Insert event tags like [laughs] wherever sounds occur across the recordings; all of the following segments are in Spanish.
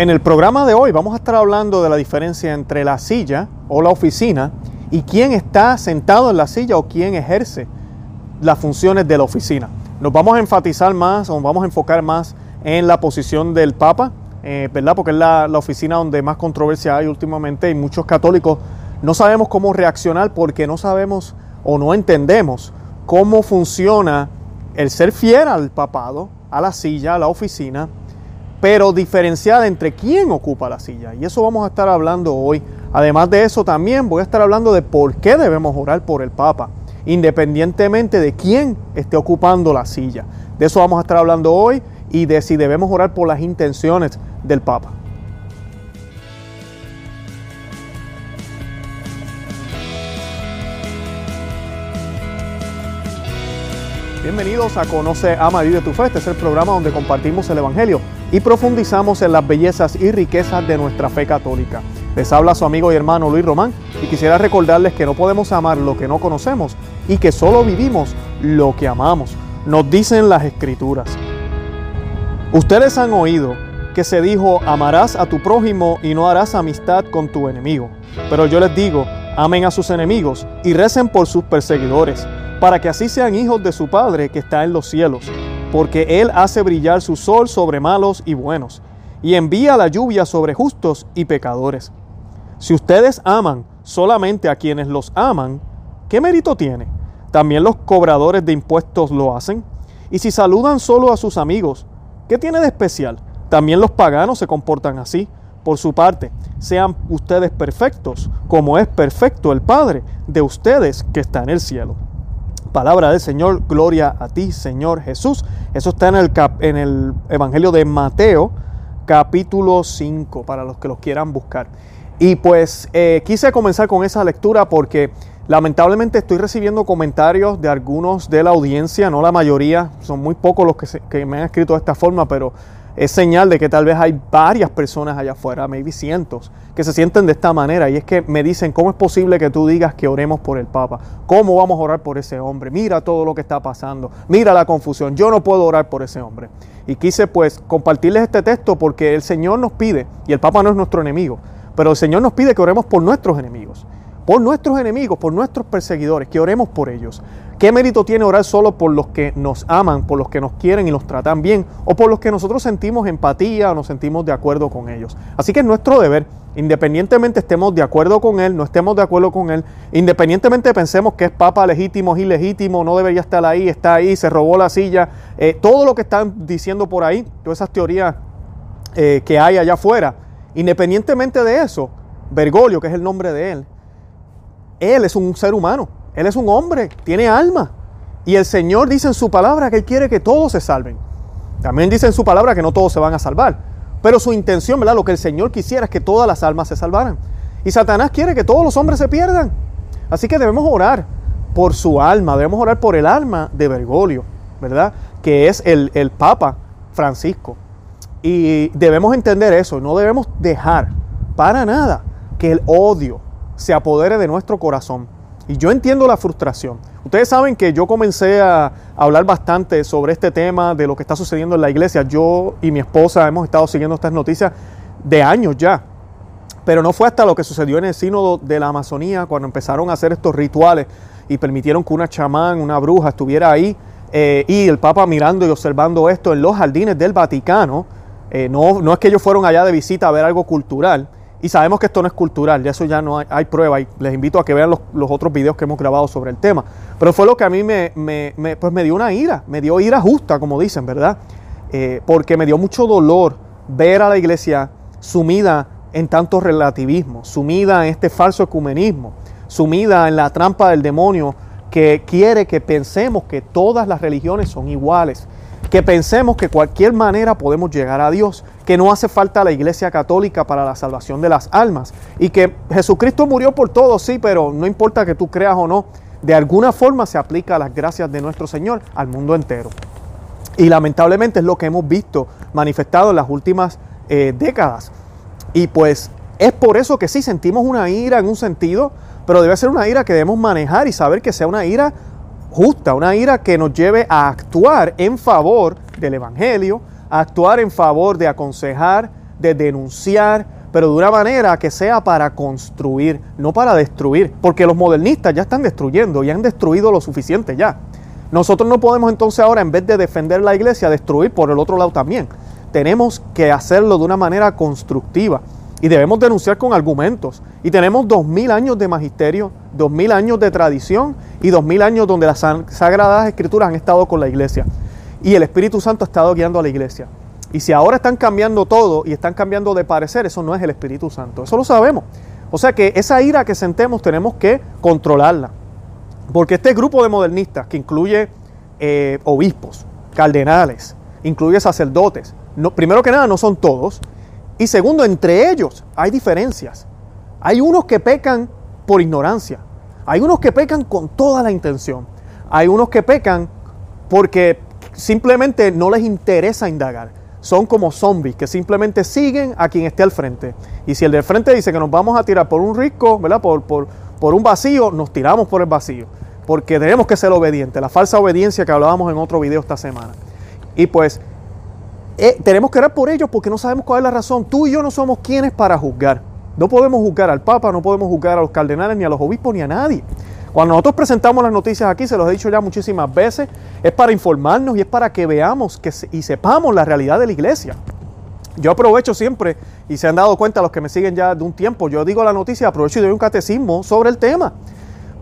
En el programa de hoy vamos a estar hablando de la diferencia entre la silla o la oficina y quién está sentado en la silla o quién ejerce las funciones de la oficina. Nos vamos a enfatizar más o vamos a enfocar más en la posición del Papa, eh, ¿verdad? Porque es la, la oficina donde más controversia hay últimamente y muchos católicos no sabemos cómo reaccionar porque no sabemos o no entendemos cómo funciona el ser fiel al papado, a la silla, a la oficina, pero diferenciada entre quién ocupa la silla. Y eso vamos a estar hablando hoy. Además de eso también voy a estar hablando de por qué debemos orar por el Papa, independientemente de quién esté ocupando la silla. De eso vamos a estar hablando hoy y de si debemos orar por las intenciones del Papa. Bienvenidos a Conoce, Ama, Vive tu Fe. Este es el programa donde compartimos el Evangelio y profundizamos en las bellezas y riquezas de nuestra fe católica. Les habla su amigo y hermano Luis Román y quisiera recordarles que no podemos amar lo que no conocemos y que solo vivimos lo que amamos. Nos dicen las escrituras. Ustedes han oído que se dijo, amarás a tu prójimo y no harás amistad con tu enemigo. Pero yo les digo, amen a sus enemigos y recen por sus perseguidores para que así sean hijos de su Padre que está en los cielos, porque Él hace brillar su sol sobre malos y buenos, y envía la lluvia sobre justos y pecadores. Si ustedes aman solamente a quienes los aman, ¿qué mérito tiene? También los cobradores de impuestos lo hacen. Y si saludan solo a sus amigos, ¿qué tiene de especial? También los paganos se comportan así. Por su parte, sean ustedes perfectos, como es perfecto el Padre de ustedes que está en el cielo. Palabra del Señor, gloria a ti, Señor Jesús. Eso está en el, en el Evangelio de Mateo, capítulo 5, para los que los quieran buscar. Y pues eh, quise comenzar con esa lectura porque lamentablemente estoy recibiendo comentarios de algunos de la audiencia, no la mayoría, son muy pocos los que, que me han escrito de esta forma, pero es señal de que tal vez hay varias personas allá afuera, maybe cientos, que se sienten de esta manera. Y es que me dicen, ¿cómo es posible que tú digas que oremos por el Papa? ¿Cómo vamos a orar por ese hombre? Mira todo lo que está pasando, mira la confusión, yo no puedo orar por ese hombre. Y quise pues compartirles este texto porque el Señor nos pide, y el Papa no es nuestro enemigo, pero el Señor nos pide que oremos por nuestros enemigos por nuestros enemigos, por nuestros perseguidores, que oremos por ellos. ¿Qué mérito tiene orar solo por los que nos aman, por los que nos quieren y nos tratan bien, o por los que nosotros sentimos empatía o nos sentimos de acuerdo con ellos? Así que es nuestro deber, independientemente estemos de acuerdo con él, no estemos de acuerdo con él, independientemente pensemos que es papa legítimo, es ilegítimo, no debería estar ahí, está ahí, se robó la silla, eh, todo lo que están diciendo por ahí, todas esas teorías eh, que hay allá afuera, independientemente de eso, Bergoglio, que es el nombre de él, él es un ser humano, Él es un hombre, tiene alma. Y el Señor dice en su palabra que Él quiere que todos se salven. También dice en su palabra que no todos se van a salvar. Pero su intención, ¿verdad? Lo que el Señor quisiera es que todas las almas se salvaran. Y Satanás quiere que todos los hombres se pierdan. Así que debemos orar por su alma, debemos orar por el alma de Bergoglio, ¿verdad? Que es el, el Papa Francisco. Y debemos entender eso, no debemos dejar para nada que el odio, se apodere de nuestro corazón. Y yo entiendo la frustración. Ustedes saben que yo comencé a hablar bastante sobre este tema de lo que está sucediendo en la iglesia. Yo y mi esposa hemos estado siguiendo estas noticias de años ya. Pero no fue hasta lo que sucedió en el sínodo de la Amazonía, cuando empezaron a hacer estos rituales y permitieron que una chamán, una bruja estuviera ahí eh, y el Papa mirando y observando esto en los jardines del Vaticano. Eh, no, no es que ellos fueron allá de visita a ver algo cultural, y sabemos que esto no es cultural, de eso ya no hay, prueba y les invito a que vean los, otros videos que hemos grabado sobre el tema. Pero fue lo que a mí me, pues me dio una ira, me dio ira justa, como dicen, ¿verdad? Eh, porque me dio mucho dolor ver a la iglesia sumida en tanto relativismo, sumida en este falso ecumenismo, sumida en la trampa del demonio que quiere que pensemos que todas las religiones son iguales, que pensemos que cualquier manera podemos llegar a Dios, que no hace falta la iglesia católica para la salvación de las almas y que Jesucristo murió por todos, sí, pero no importa que tú creas o no, de alguna forma se aplica las gracias de nuestro Señor al mundo entero. Y lamentablemente es lo que hemos visto manifestado en las últimas eh, décadas. Y pues es por eso que sí sentimos una ira en un sentido, pero debe ser una ira que debemos manejar y saber que sea una ira justa, una ira que nos lleve a actuar en favor del Evangelio, a actuar en favor de aconsejar, de denunciar, pero de una manera que sea para construir, no para destruir, porque los modernistas ya están destruyendo y han destruido lo suficiente ya. Nosotros no podemos entonces ahora, en vez de defender la iglesia, destruir por el otro lado también. Tenemos que hacerlo de una manera constructiva y debemos denunciar con argumentos. Y tenemos dos mil años de magisterio, dos mil años de tradición y dos mil años donde las sagradas escrituras han estado con la iglesia. Y el Espíritu Santo ha estado guiando a la iglesia. Y si ahora están cambiando todo y están cambiando de parecer, eso no es el Espíritu Santo. Eso lo sabemos. O sea que esa ira que sentemos tenemos que controlarla. Porque este grupo de modernistas, que incluye eh, obispos, cardenales, incluye sacerdotes, primero que nada no son todos, y segundo, entre ellos hay diferencias. Hay unos que pecan por ignorancia, hay unos que pecan con toda la intención, hay unos que pecan porque simplemente no les interesa indagar. Son como zombies que simplemente siguen a quien esté al frente. Y si el del frente dice que nos vamos a tirar por un risco, ¿verdad? Por, por, por un vacío, nos tiramos por el vacío porque tenemos que ser obedientes, la falsa obediencia que hablábamos en otro video esta semana. Y pues eh, tenemos que orar por ellos porque no sabemos cuál es la razón. Tú y yo no somos quienes para juzgar. No podemos juzgar al Papa, no podemos juzgar a los cardenales, ni a los obispos, ni a nadie. Cuando nosotros presentamos las noticias aquí, se los he dicho ya muchísimas veces, es para informarnos y es para que veamos y sepamos la realidad de la iglesia. Yo aprovecho siempre, y se han dado cuenta los que me siguen ya de un tiempo, yo digo la noticia, aprovecho y doy un catecismo sobre el tema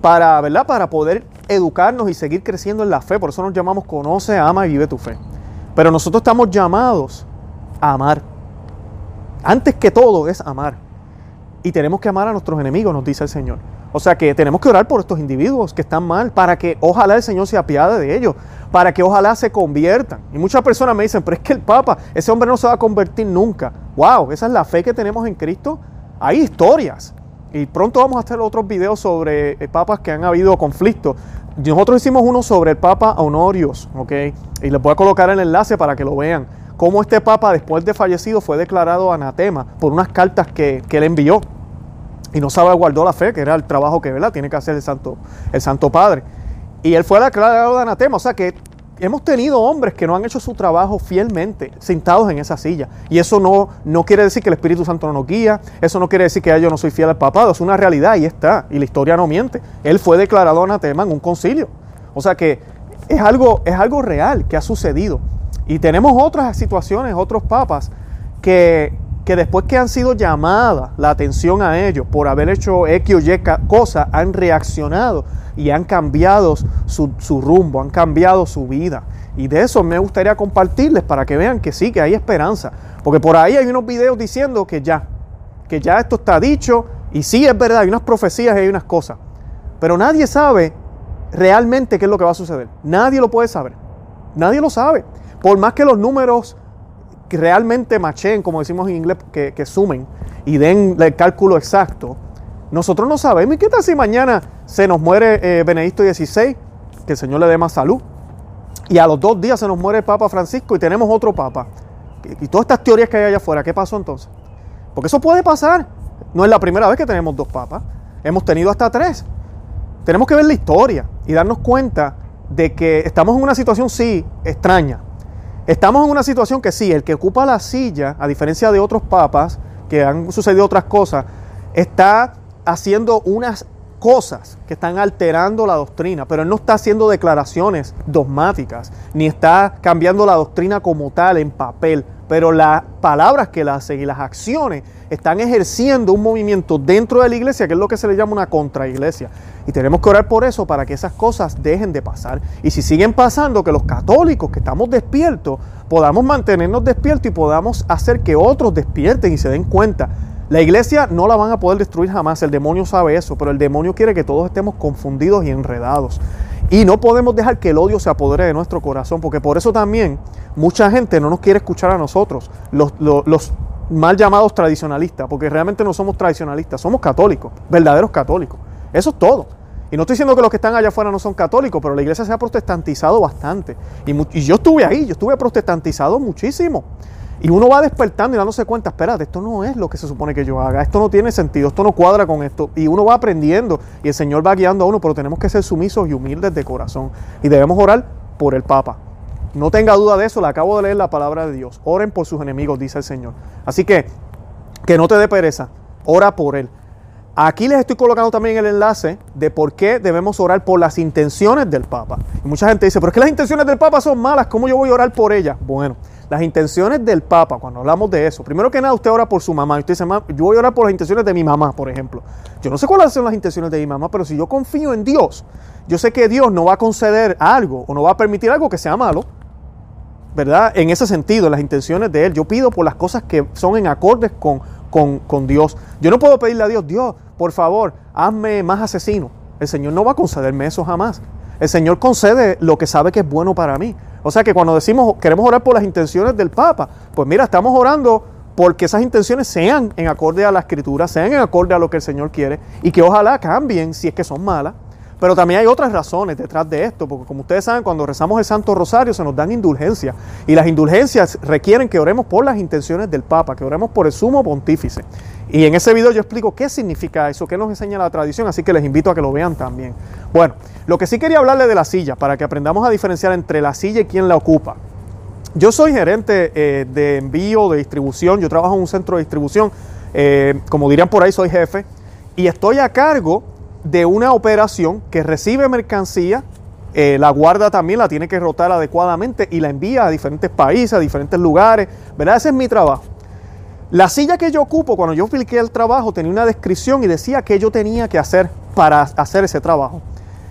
para, ¿verdad? para poder educarnos y seguir creciendo en la fe. Por eso nos llamamos Conoce, Ama y Vive tu Fe. Pero nosotros estamos llamados a amar. Antes que todo es amar. Y tenemos que amar a nuestros enemigos, nos dice el Señor. O sea que tenemos que orar por estos individuos que están mal para que ojalá el Señor se apiade de ellos, para que ojalá se conviertan. Y muchas personas me dicen, pero es que el Papa, ese hombre no se va a convertir nunca. ¡Wow! Esa es la fe que tenemos en Cristo. Hay historias y pronto vamos a hacer otros videos sobre eh, papas que han habido conflictos. Nosotros hicimos uno sobre el Papa Honorios, ¿ok? Y les voy a colocar el enlace para que lo vean. Cómo este Papa, después de fallecido, fue declarado anatema por unas cartas que, que él envió. Y no guardó la fe, que era el trabajo que ¿verdad? tiene que hacer el Santo, el Santo Padre. Y él fue declarado anatema. O sea que hemos tenido hombres que no han hecho su trabajo fielmente, sentados en esa silla. Y eso no, no quiere decir que el Espíritu Santo no nos guía, eso no quiere decir que yo no soy fiel al papado, es una realidad y está. Y la historia no miente. Él fue declarado anatema en un concilio. O sea que es algo, es algo real que ha sucedido. Y tenemos otras situaciones, otros papas, que, que después que han sido llamadas la atención a ellos por haber hecho X o Y cosa, han reaccionado y han cambiado su, rumbo, han cambiado su vida. Y de eso me gustaría compartirles para que vean que sí, que hay esperanza. Porque por ahí hay unos videos diciendo que ya, que ya esto está dicho y sí es verdad, hay unas profecías y hay unas cosas. Pero nadie sabe realmente qué es lo que va a suceder. Nadie lo puede saber. Nadie lo sabe. Por más que los números realmente machen, como decimos en inglés, que, sumen y den el cálculo exacto, nosotros no sabemos. ¿Y qué tal si mañana se nos muere eh, Benedicto XVI? Que el Señor le dé más salud. Y a los dos días se nos muere el Papa Francisco y tenemos otro Papa. Y, todas estas teorías que hay allá afuera, ¿qué pasó entonces? Porque eso puede pasar. No es la primera vez que tenemos dos papas. Hemos tenido hasta tres. Tenemos que ver la historia y darnos cuenta de que estamos en una situación, sí, extraña. Estamos en una situación que sí, el que ocupa la silla, a diferencia de otros papas, que han sucedido otras cosas, está haciendo unas cosas que están alterando la doctrina, pero él no está haciendo declaraciones dogmáticas, ni está cambiando la doctrina como tal en papel, pero las palabras que él hace y las acciones están ejerciendo un movimiento dentro de la iglesia, que es lo que se le llama una contraiglesia. Y tenemos que orar por eso, para que esas cosas dejen de pasar. Y si siguen pasando, que los católicos que estamos despiertos, podamos mantenernos despiertos y podamos hacer que otros despierten y se den cuenta la iglesia no la van a poder destruir jamás, el demonio sabe eso, pero el demonio quiere que todos estemos confundidos y enredados. Y no podemos dejar que el odio se apodere de nuestro corazón, porque por eso también mucha gente no nos quiere escuchar a nosotros, los, mal llamados tradicionalistas, porque realmente no somos tradicionalistas, somos católicos, verdaderos católicos. Eso es todo. Y no estoy diciendo que los que están allá afuera no son católicos, pero la iglesia se ha protestantizado bastante. Y, yo estuve ahí, yo estuve protestantizado muchísimo. Y uno va despertando y dándose cuenta, espérate, esto no es lo que se supone que yo haga, esto no tiene sentido, esto no cuadra con esto. Y uno va aprendiendo y el Señor va guiando a uno, pero tenemos que ser sumisos y humildes de corazón. Y debemos orar por el Papa. No tenga duda de eso, le acabo de leer la palabra de Dios. Oren por sus enemigos, dice el Señor. Así que, que no te dé pereza, ora por él. Aquí les estoy colocando también el enlace de por qué debemos orar por las intenciones del Papa. Y mucha gente dice, pero es que las intenciones del Papa son malas, ¿cómo yo voy a orar por ellas? Bueno, las intenciones del Papa, cuando hablamos de eso, primero que nada usted ora por su mamá. Usted dice, yo voy a orar por las intenciones de mi mamá, por ejemplo. Yo no sé cuáles son las intenciones de mi mamá, pero si yo confío en Dios, yo sé que Dios no va a conceder algo o no va a permitir algo que sea malo. ¿Verdad? En ese sentido, las intenciones de Él. Yo pido por las cosas que son en acordes con, con, con Dios. Yo no puedo pedirle a Dios, Dios, por favor, hazme más asesino. El Señor no va a concederme eso jamás. El Señor concede lo que sabe que es bueno para mí. O sea que cuando decimos queremos orar por las intenciones del Papa, pues mira, estamos orando porque esas intenciones sean en acorde a la Escritura, sean en acorde a lo que el Señor quiere y que ojalá cambien si es que son malas. Pero también hay otras razones detrás de esto, porque como ustedes saben, cuando rezamos el Santo Rosario se nos dan indulgencias y las indulgencias requieren que oremos por las intenciones del Papa, que oremos por el sumo pontífice. Y en ese video yo explico qué significa eso, qué nos enseña la tradición, así que les invito a que lo vean también. Bueno, lo que sí quería hablarle de la silla, para que aprendamos a diferenciar entre la silla y quién la ocupa. Yo soy gerente eh, de envío, de distribución, yo trabajo en un centro de distribución, eh, como dirían por ahí, soy jefe, y estoy a cargo de una operación que recibe mercancía, eh, la guarda también la tiene que rotar adecuadamente y la envía a diferentes países, a diferentes lugares, ¿verdad? Ese es mi trabajo. La silla que yo ocupo, cuando yo expliqué el trabajo, tenía una descripción y decía qué yo tenía que hacer para hacer ese trabajo.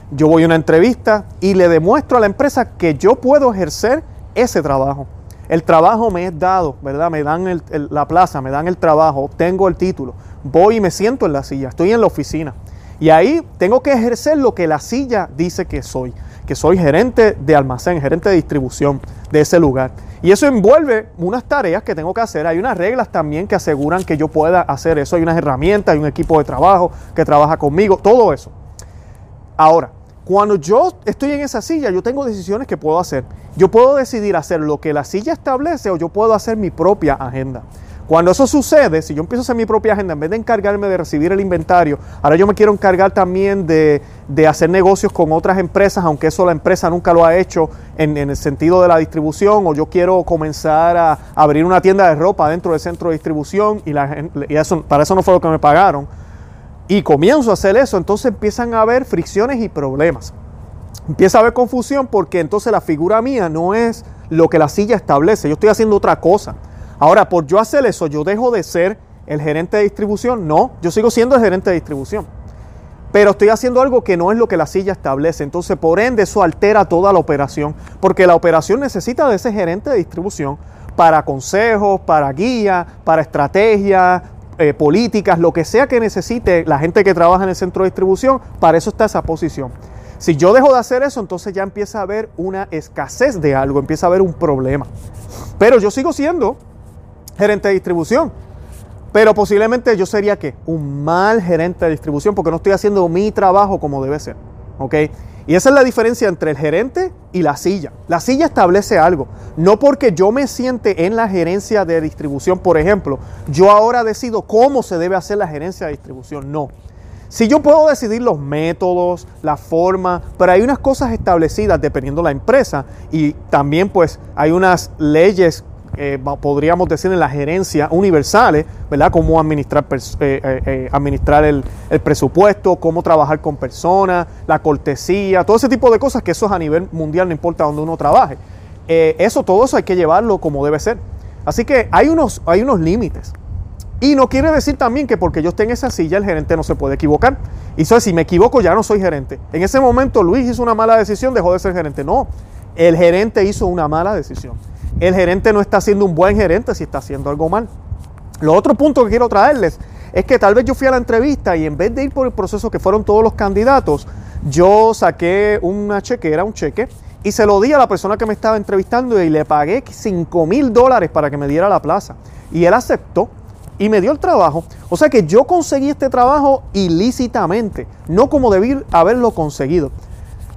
Yo voy a una entrevista y le demuestro a la empresa que yo puedo ejercer ese trabajo. El trabajo me es dado, ¿verdad? Me dan la plaza, me dan el trabajo, obtengo el título. Voy y me siento en la silla, estoy en la oficina. Y ahí tengo que ejercer lo que la silla dice que soy, que soy gerente de almacén, gerente de distribución de ese lugar. Y eso envuelve unas tareas que tengo que hacer. Hay unas reglas también que aseguran que yo pueda hacer eso. Hay unas herramientas, hay un equipo de trabajo que trabaja conmigo, todo eso. Ahora, cuando yo estoy en esa silla, yo tengo decisiones que puedo hacer. Yo puedo decidir hacer lo que la silla establece o yo puedo hacer mi propia agenda. Cuando eso sucede, si yo empiezo a hacer mi propia agenda, en vez de encargarme de recibir el inventario, ahora yo me quiero encargar también de, hacer negocios con otras empresas, aunque eso la empresa nunca lo ha hecho en, el sentido de la distribución, o yo quiero comenzar a abrir una tienda de ropa dentro del centro de distribución y, para eso no fue lo que me pagaron, y comienzo a hacer eso, entonces empiezan a haber fricciones y problemas. Empieza a haber confusión porque entonces la figura mía no es lo que la silla establece, yo estoy haciendo otra cosa. Ahora, por yo hacer eso, yo dejo de ser el gerente de distribución. No, yo sigo siendo el gerente de distribución. Pero estoy haciendo algo que no es lo que la silla establece. Entonces, por ende, eso altera toda la operación. Porque la operación necesita de ese gerente de distribución para consejos, para guía, para estrategias, eh, políticas, lo que sea que necesite la gente que trabaja en el centro de distribución. Para eso está esa posición. Si yo dejo de hacer eso, entonces ya empieza a haber una escasez de algo, empieza a haber un problema. Pero yo sigo siendo gerente de distribución. Pero posiblemente yo sería que un mal gerente de distribución porque no estoy haciendo mi trabajo como debe ser. ¿Ok? Y esa es la diferencia entre el gerente y la silla. La silla establece algo. No porque yo me siente en la gerencia de distribución, por ejemplo, yo ahora decido cómo se debe hacer la gerencia de distribución. No. Si yo puedo decidir los métodos, la forma, pero hay unas cosas establecidas dependiendo de la empresa y también pues hay unas leyes eh, podríamos decir, en la gerencia universales, ¿verdad? Cómo administrar, eh, eh, administrar el, presupuesto, cómo trabajar con personas, la cortesía, todo ese tipo de cosas que eso es a nivel mundial, no importa donde uno trabaje. eso, todo eso hay que llevarlo como debe ser. Así que hay unos, hay unos límites. Y no quiere decir también que porque yo esté en esa silla el gerente no se puede equivocar. Y si me equivoco ya no soy gerente. En ese momento Luis hizo una mala decisión, dejó de ser gerente. No, el gerente hizo una mala decisión el gerente no está siendo un buen gerente si está haciendo algo mal. Lo otro punto que quiero traerles es que tal vez yo fui a la entrevista y en vez de ir por el proceso que fueron todos los candidatos, yo saqué una chequera, un cheque, y se lo di a la persona que me estaba entrevistando y le pagué 5 mil dólares para que me diera la plaza. Y él aceptó y me dio el trabajo. O sea que yo conseguí este trabajo ilícitamente, no como debí haberlo conseguido.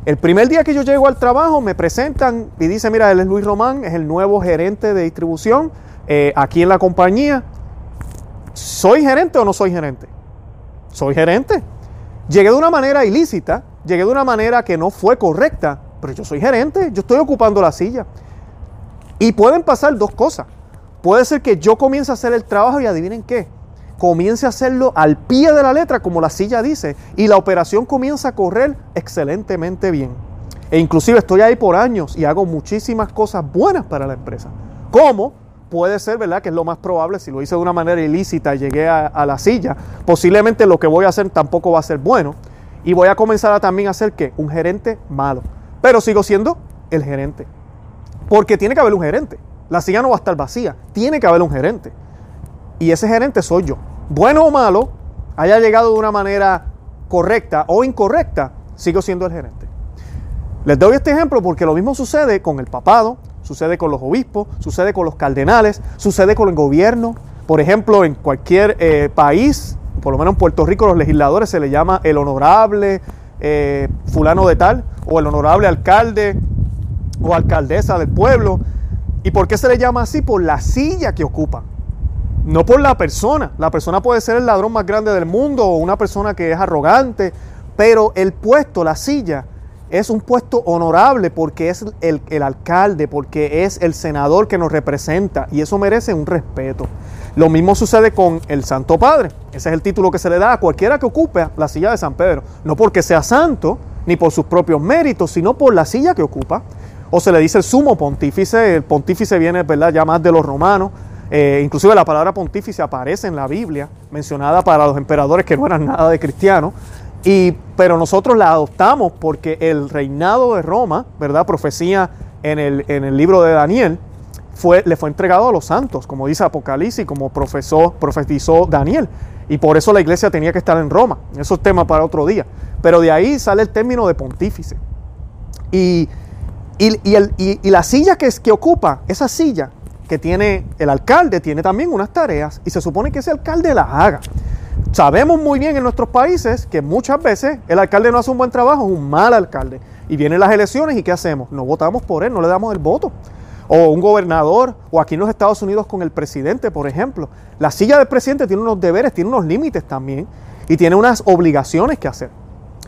El primer día que yo llego al trabajo me presentan y dice, mira, él es Luis Román, es el nuevo gerente de distribución eh, aquí en la compañía. ¿Soy gerente o no soy gerente? Soy gerente. Llegué de una manera ilícita, llegué de una manera que no fue correcta, pero yo soy gerente, yo estoy ocupando la silla. Y pueden pasar dos cosas. Puede ser que yo comience a hacer el trabajo y adivinen qué. Comience a hacerlo al pie de la letra, como la silla dice, y la operación comienza a correr excelentemente bien. E inclusive estoy ahí por años y hago muchísimas cosas buenas para la empresa. ¿Cómo? Puede ser, ¿verdad? Que es lo más probable, si lo hice de una manera ilícita llegué a, a la silla, posiblemente lo que voy a hacer tampoco va a ser bueno. Y voy a comenzar a también a ser que un gerente malo. Pero sigo siendo el gerente. Porque tiene que haber un gerente. La silla no va a estar vacía. Tiene que haber un gerente. Y ese gerente soy yo. Bueno o malo, haya llegado de una manera correcta o incorrecta, sigo siendo el gerente. Les doy este ejemplo porque lo mismo sucede con el papado, sucede con los obispos, sucede con los cardenales, sucede con el gobierno. Por ejemplo, en cualquier eh, país, por lo menos en Puerto Rico, los legisladores se le llama el honorable eh, fulano de tal, o el honorable alcalde o alcaldesa del pueblo. ¿Y por qué se le llama así? Por la silla que ocupa. No por la persona. La persona puede ser el ladrón más grande del mundo o una persona que es arrogante, pero el puesto, la silla, es un puesto honorable porque es el, el, alcalde, porque es el senador que nos representa y eso merece un respeto. Lo mismo sucede con el Santo Padre. Ese es el título que se le da a cualquiera que ocupe la silla de San Pedro. No porque sea santo, ni por sus propios méritos, sino por la silla que ocupa. O se le dice el sumo pontífice. El pontífice viene, ¿verdad?, ya más de los romanos. Eh, inclusive la palabra pontífice aparece en la Biblia, mencionada para los emperadores que no eran nada de cristianos. Y, pero nosotros la adoptamos porque el reinado de Roma, ¿verdad? Profecía en el, en el libro de Daniel, fue, le fue entregado a los santos, como dice Apocalipsis, como profetizó Daniel. Y por eso la iglesia tenía que estar en Roma. Eso es tema para otro día. Pero de ahí sale el término de pontífice. Y, y, el, y la silla que, que ocupa, esa silla que tiene el alcalde, tiene también unas tareas y se supone que ese alcalde las haga. Sabemos muy bien en nuestros países que muchas veces el alcalde no hace un buen trabajo, es un mal alcalde. Y vienen las elecciones y ¿qué hacemos? No votamos por él, no le damos el voto. O un gobernador, o aquí en los Estados Unidos con el presidente, por ejemplo. La silla del presidente tiene unos deberes, tiene unos límites también y tiene unas obligaciones que hacer.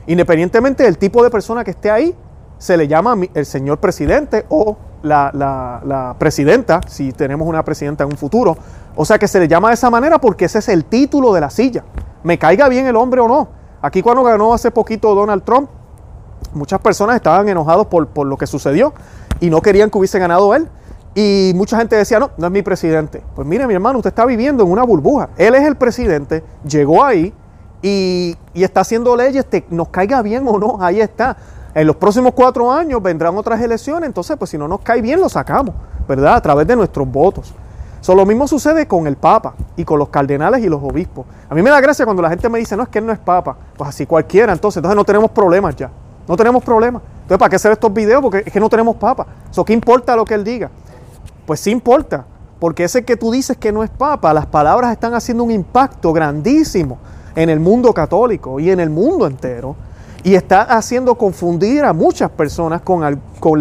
Independientemente del tipo de persona que esté ahí, se le llama el señor presidente o la, la, presidenta, si tenemos una presidenta en un futuro. O sea que se le llama de esa manera porque ese es el título de la silla. Me caiga bien el hombre o no. Aquí cuando ganó hace poquito Donald Trump, muchas personas estaban enojados por, por lo que sucedió y no querían que hubiese ganado él. Y mucha gente decía, no, no es mi presidente. Pues mire, mi hermano, usted está viviendo en una burbuja. Él es el presidente, llegó ahí y, y está haciendo leyes, te, nos caiga bien o no, ahí está. En los próximos cuatro años vendrán otras elecciones, entonces pues si no nos cae bien lo sacamos, ¿verdad? A través de nuestros votos. So, lo mismo sucede con el Papa y con los cardenales y los obispos. A mí me da gracia cuando la gente me dice, no, es que él no es Papa. Pues así cualquiera, entonces, entonces no tenemos problemas ya. No tenemos problemas. Entonces, ¿para qué hacer estos videos? Porque es que no tenemos Papa. So, ¿Qué importa lo que él diga? Pues sí importa, porque ese que tú dices que no es Papa, las palabras están haciendo un impacto grandísimo en el mundo católico y en el mundo entero y está haciendo confundir a muchas personas con,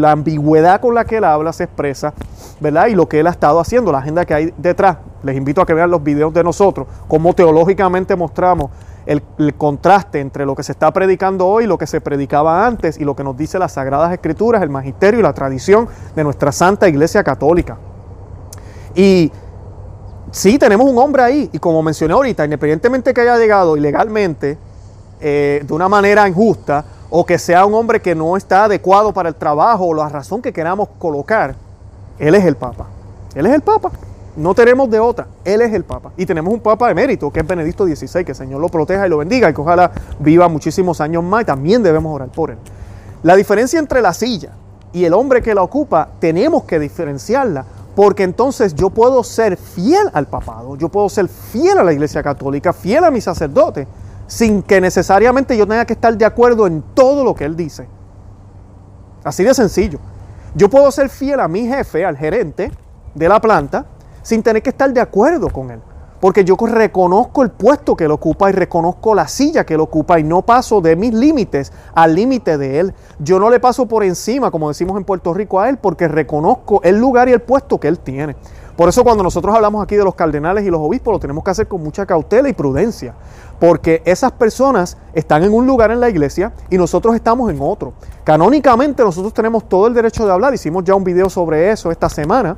la ambigüedad con la que él habla, se expresa, ¿verdad? Y lo que él ha estado haciendo, la agenda que hay detrás. Les invito a que vean los videos de nosotros, cómo teológicamente mostramos el, el, contraste entre lo que se está predicando hoy, lo que se predicaba antes y lo que nos dice las Sagradas Escrituras, el magisterio y la tradición de nuestra Santa Iglesia Católica. Y sí, tenemos un hombre ahí, y como mencioné ahorita, independientemente que haya llegado ilegalmente, eh, de una manera injusta o que sea un hombre que no está adecuado para el trabajo o la razón que queramos colocar, Él es el Papa. Él es el Papa. No tenemos de otra. Él es el Papa. Y tenemos un Papa de mérito, que es Benedicto XVI, que el Señor lo proteja y lo bendiga y que ojalá viva muchísimos años más y también debemos orar por él. La diferencia entre la silla y el hombre que la ocupa, tenemos que diferenciarla, porque entonces yo puedo ser fiel al papado, yo puedo ser fiel a la Iglesia Católica, fiel a mi sacerdote, sin que necesariamente yo tenga que estar de acuerdo en todo lo que él dice. Así de sencillo. Yo puedo ser fiel a mi jefe, al gerente de la planta, sin tener que estar de acuerdo con él. Porque yo reconozco el puesto que él ocupa y reconozco la silla que él ocupa y no paso de mis límites al límite de él. Yo no le paso por encima, como decimos en Puerto Rico, a él porque reconozco el lugar y el puesto que él tiene. Por eso cuando nosotros hablamos aquí de los cardenales y los obispos, lo tenemos que hacer con mucha cautela y prudencia, porque esas personas están en un lugar en la iglesia y nosotros estamos en otro. Canónicamente nosotros tenemos todo el derecho de hablar, hicimos ya un video sobre eso esta semana,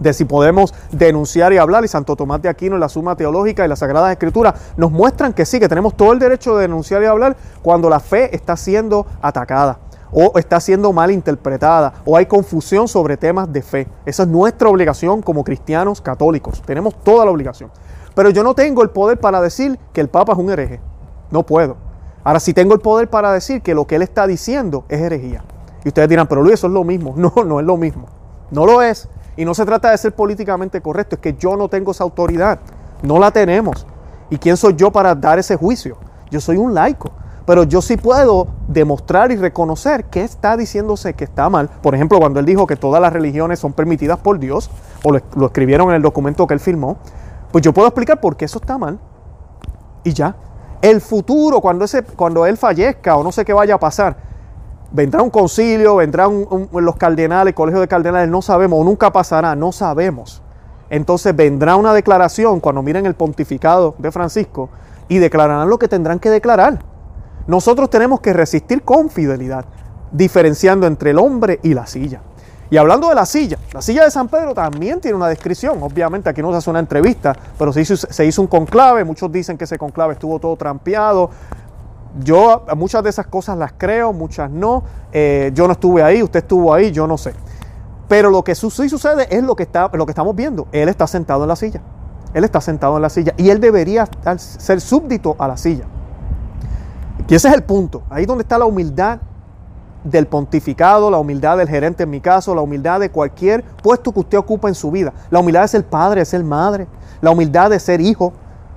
de si podemos denunciar y hablar, y Santo Tomás de Aquino en la Suma Teológica y la Sagrada Escritura nos muestran que sí, que tenemos todo el derecho de denunciar y hablar cuando la fe está siendo atacada o está siendo mal interpretada o hay confusión sobre temas de fe. Esa es nuestra obligación como cristianos católicos. Tenemos toda la obligación. Pero yo no tengo el poder para decir que el Papa es un hereje. No puedo. Ahora sí tengo el poder para decir que lo que él está diciendo es herejía. Y ustedes dirán, pero Luis, eso es lo mismo. [laughs] No, no es lo mismo. No lo es. Y no se trata de ser políticamente correcto, es que yo no tengo esa autoridad. No la tenemos. ¿Y quién soy yo para dar ese juicio? Yo soy un laico pero yo sí puedo demostrar y reconocer que está diciéndose que está mal. Por ejemplo, cuando él dijo que todas las religiones son permitidas por Dios, o lo, escribieron en el documento que él firmó, pues yo puedo explicar por qué eso está mal. Y ya. El futuro, cuando, ese, cuando él fallezca o no sé qué vaya a pasar, vendrá un concilio, vendrán los cardenales, colegio de cardenales, no sabemos, o nunca pasará, no sabemos. Entonces vendrá una declaración cuando miren el pontificado de Francisco y declararán lo que tendrán que declarar. Nosotros tenemos que resistir con fidelidad, diferenciando entre el hombre y la silla. Y hablando de la silla, la silla de San Pedro también tiene una descripción. Obviamente aquí no se hace una entrevista, pero se hizo, se hizo un conclave. Muchos dicen que ese conclave estuvo todo trampeado. Yo muchas de esas cosas las creo, muchas no. Eh, yo no estuve ahí, usted estuvo ahí, yo no sé. Pero lo que sí sucede es lo que, está, lo que estamos viendo. Él está sentado en la silla. Él está sentado en la silla y él debería ser súbdito a la silla. Y ese es el punto. Ahí donde está la humildad del pontificado, la humildad del gerente en mi caso, la humildad de cualquier puesto que usted ocupa en su vida. La humildad de ser padre, de ser madre, la humildad de ser hijo.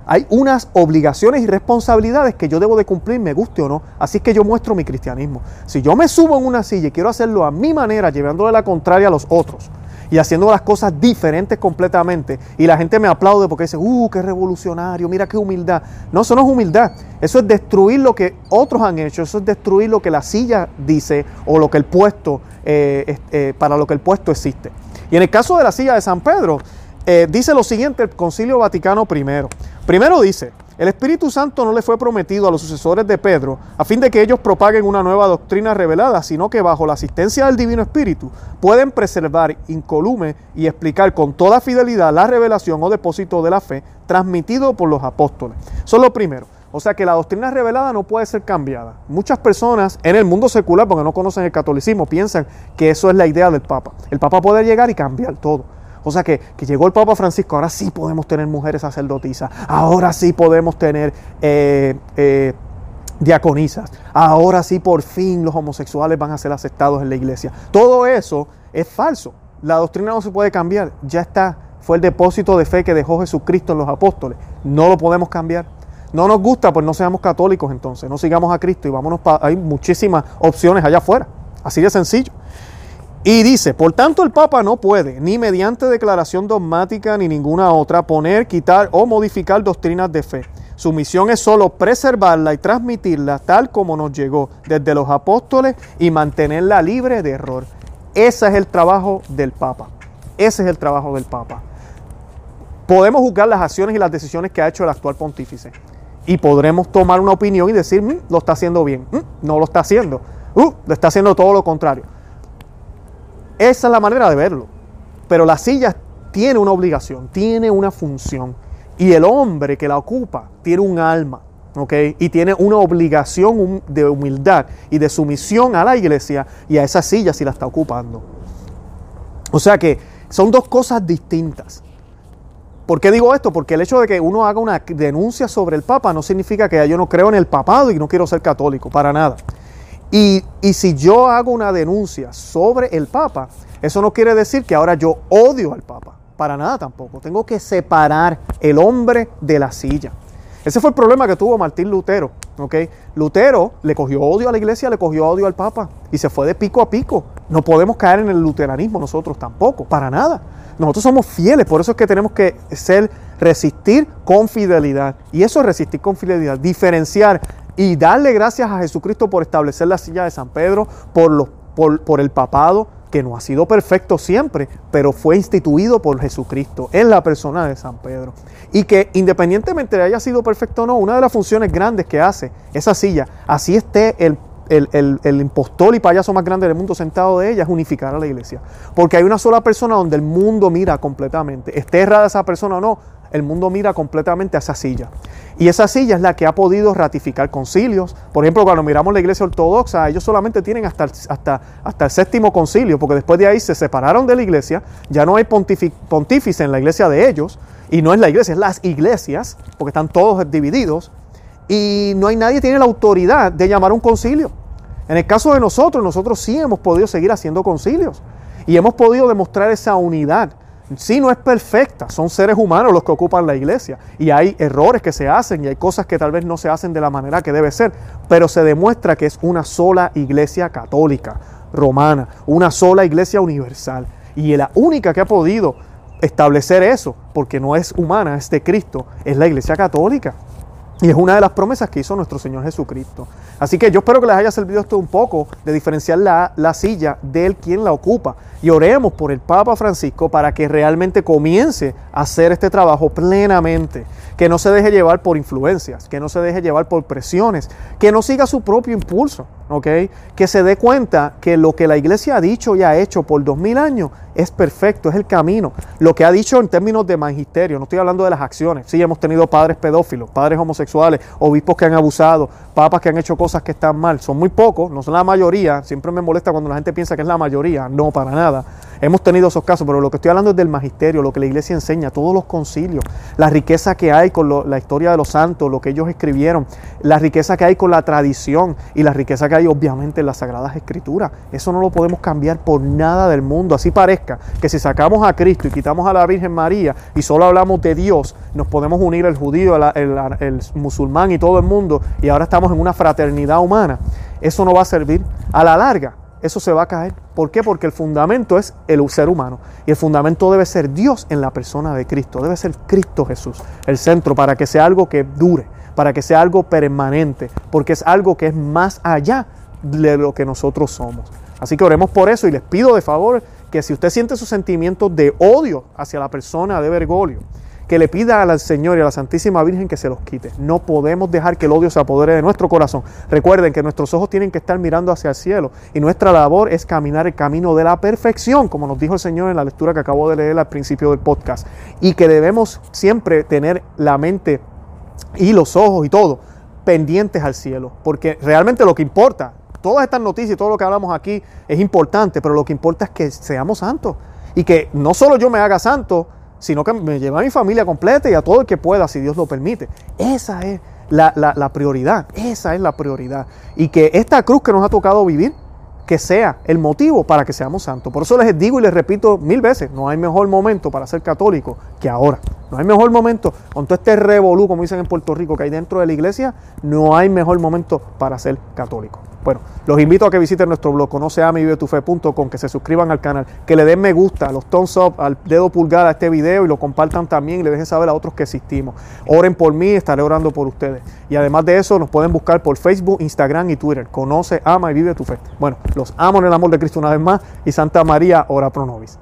Hay unas obligaciones y responsabilidades que yo debo de cumplir, me guste o no. Así es que yo muestro mi cristianismo. Si yo me subo en una silla y quiero hacerlo a mi manera, llevándole la contraria a los otros, y haciendo las cosas diferentes completamente. Y la gente me aplaude porque dice, ¡uh, qué revolucionario! Mira qué humildad. No, eso no es humildad. Eso es destruir lo que otros han hecho. Eso es destruir lo que la silla dice o lo que el puesto, eh, eh, para lo que el puesto existe. Y en el caso de la silla de San Pedro, eh, dice lo siguiente el Concilio Vaticano I. Primero dice, el Espíritu Santo no le fue prometido a los sucesores de Pedro a fin de que ellos propaguen una nueva doctrina revelada, sino que bajo la asistencia del Divino Espíritu pueden preservar incolume y explicar con toda fidelidad la revelación o depósito de la fe transmitido por los apóstoles. Eso es lo primero. O sea que la doctrina revelada no puede ser cambiada. Muchas personas en el mundo secular, porque no conocen el catolicismo, piensan que eso es la idea del Papa. El Papa puede llegar y cambiar todo. O sea que, llegó el Papa Francisco, ahora sí podemos tener mujeres sacerdotisas, ahora sí podemos tener eh, eh, diaconisas, ahora sí por fin los homosexuales van a ser aceptados en la iglesia. Todo eso es falso. La doctrina no se puede cambiar, ya está. Fue el depósito de fe que dejó Jesucristo en los apóstoles. No lo podemos cambiar. No nos gusta, pues no seamos católicos entonces, no sigamos a Cristo y vámonos para... Hay muchísimas opciones allá afuera. Así de sencillo. Y dice, por tanto el Papa no puede, ni mediante declaración dogmática ni ninguna otra, poner, quitar o modificar doctrinas de fe. Su misión es solo preservarla y transmitirla tal como nos llegó desde los apóstoles y mantenerla libre de error. Ese es el trabajo del Papa. Ese es el trabajo del Papa. Podemos juzgar las acciones y las decisiones que ha hecho el actual pontífice. Y podremos tomar una opinión y decir, mm, lo está haciendo bien. Mm, no lo está haciendo. Uh, lo está haciendo todo lo contrario. Esa es la manera de verlo. Pero la silla tiene una obligación, tiene una función. Y el hombre que la ocupa tiene un alma, ¿ok? Y tiene una obligación de humildad y de sumisión a la iglesia y a esa silla si la está ocupando. O sea que son dos cosas distintas. ¿Por qué digo esto? Porque el hecho de que uno haga una denuncia sobre el Papa no significa que yo no creo en el papado y no quiero ser católico, para nada. Y, si yo hago una denuncia sobre el Papa, eso no quiere decir que ahora yo odio al Papa. Para nada tampoco. Tengo que separar el hombre de la silla. Ese fue el problema que tuvo Martín Lutero. ¿okay? Lutero le cogió odio a la iglesia, le cogió odio al Papa y se fue de pico a pico. No podemos caer en el luteranismo nosotros tampoco, para nada. Nosotros somos fieles, por eso es que tenemos que ser, resistir con fidelidad. Y eso es resistir con fidelidad, diferenciar y darle gracias a Jesucristo por establecer la silla de San Pedro, por, los, por, el papado, que no ha sido perfecto siempre, pero fue instituido por Jesucristo en la persona de San Pedro. Y que independientemente de haya sido perfecto o no, una de las funciones grandes que hace esa silla, así esté el el, impostor y payaso más grande del mundo sentado de ella es unificar a la iglesia. Porque hay una sola persona donde el mundo mira completamente. Esté errada esa persona o no, el mundo mira completamente a esa silla. Y esa silla es la que ha podido ratificar concilios. Por ejemplo, cuando miramos la iglesia ortodoxa, ellos solamente tienen hasta el, séptimo concilio, porque después de ahí se separaron de la iglesia, ya no hay pontífice en la iglesia de ellos, y no es la iglesia, es las iglesias, porque están todos divididos, y no hay nadie que tiene la autoridad de llamar un concilio. En el caso de nosotros, nosotros sí hemos podido seguir haciendo concilios y hemos podido demostrar esa unidad. Sí, no es perfecta, son seres humanos los que ocupan la iglesia. Y hay errores que se hacen y hay cosas que tal vez no se hacen de la manera que debe ser, pero se demuestra que es una sola iglesia católica, romana, una sola iglesia universal. Y la única que ha podido establecer eso, porque no es humana, es de Cristo, es la iglesia católica. Y es una de las promesas que hizo nuestro Señor Jesucristo. Así que yo espero que les haya servido esto un poco de diferenciar la, la, silla del quien la ocupa. Y oremos por el Papa Francisco para que realmente comience a hacer este trabajo plenamente. Que no se deje llevar por influencias, que no se deje llevar por presiones, que no siga su propio impulso. Que se dé cuenta que lo que la iglesia ha dicho y ha hecho por dos mil años es perfecto, es el camino. Lo que ha dicho en términos de magisterio, no estoy hablando de las acciones. Sí, hemos tenido padres pedófilos, padres homosexuales, obispos que han abusado, papas que han hecho cosas que están mal. Son muy pocos, no son la mayoría. Siempre me molesta cuando la gente piensa que es la mayoría. No, para nada. Hemos tenido esos casos, pero lo que estoy hablando es del magisterio, lo que la iglesia enseña, todos los concilios, la riqueza que hay con la historia de los santos, lo que ellos escribieron, la riqueza que hay con la tradición y la riqueza que hay obviamente en las Sagradas Escrituras. Eso no lo podemos cambiar por nada del mundo. Así parezca que si sacamos a Cristo y quitamos a la Virgen María y solo hablamos de Dios, nos podemos unir el judío, el, el musulmán y todo el mundo y ahora estamos en una fraternidad humana. Eso no va a servir a la larga eso se va a caer. ¿Por qué? Porque el fundamento es el ser humano. Y el fundamento debe ser Dios en la persona de Cristo. Debe ser Cristo Jesús, el centro, para que sea algo que dure, para que sea algo permanente, porque es algo que es más allá de lo que nosotros somos. Así que oremos por eso y les pido de favor que si usted siente sus sentimientos de odio hacia la persona de Bergoglio, que le pida al Señor y a la Santísima Virgen que se los quite. No podemos dejar que el odio se apodere de nuestro corazón. Recuerden que nuestros ojos tienen que estar mirando hacia el cielo y nuestra labor es caminar el camino de la perfección, como nos dijo el Señor en la lectura que acabo de leer al principio del podcast. Y que debemos siempre tener la mente y los ojos y todo pendientes al cielo, porque realmente lo que importa, todas estas noticias y todo lo que hablamos aquí es importante, pero lo que importa es que seamos santos y que no solo yo me haga santo, sino que me lleve a mi familia completa y a todo el que pueda, si Dios lo permite. Esa es la, la, prioridad, esa es la prioridad. Y que esta cruz que nos ha tocado vivir, que sea el motivo para que seamos santos. Por eso les digo y les repito mil veces, no hay mejor momento para ser católico que ahora. No hay mejor momento, con todo este revolú, como dicen en Puerto Rico, que hay dentro de la iglesia, no hay mejor momento para ser católico. Bueno, los invito a que visiten nuestro blog conoceamivivetufe.com, que se suscriban al canal, que le den me gusta, los thumbs up, al dedo pulgar a este video y lo compartan también y le dejen saber a otros que existimos. Oren por mí, estaré orando por ustedes. Y además de eso, nos pueden buscar por Facebook, Instagram y Twitter. Conoce, ama y vive tu fe. Bueno, los amo en el amor de Cristo una vez más y Santa María, ora pro nobis.